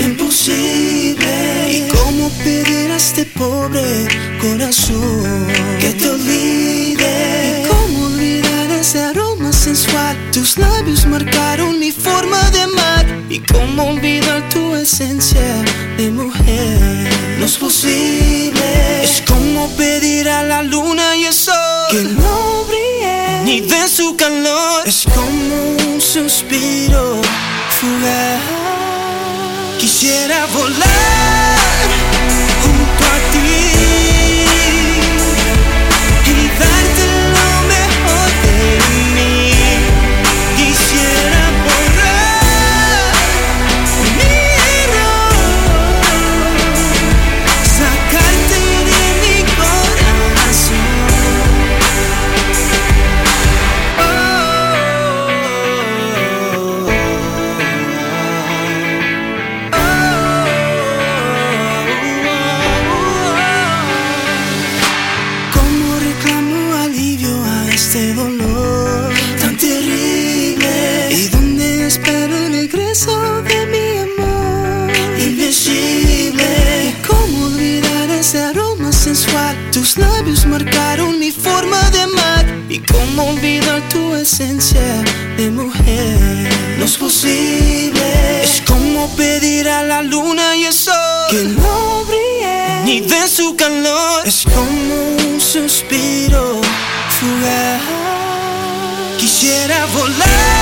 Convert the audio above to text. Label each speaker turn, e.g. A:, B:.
A: Imposible. ¿Y cómo pedir a este pobre corazón que te olvide? ¿Y cómo olvidar ese aroma sensual? Tus labios marcaron mi forma de mar. ¿Y cómo olvidar tu esencia de mujer? No es posible. Es como pedir a la luna y el sol que no brille ni de su calor. Es como un suspiro fugaz. Quisiera volar a este dolor tan terrible? ¿Y dónde espero el regreso de mi amor? Invisible. ¿Y cómo olvidar ese aroma sensual? Tus labios marcaron mi forma de amar. ¿Y cómo olvidar tu esencia de mujer? No es posible. Es como pedir a la luna y el sol que no brille ni de su calor. Es como un suspiro fugaz. Quisiera volar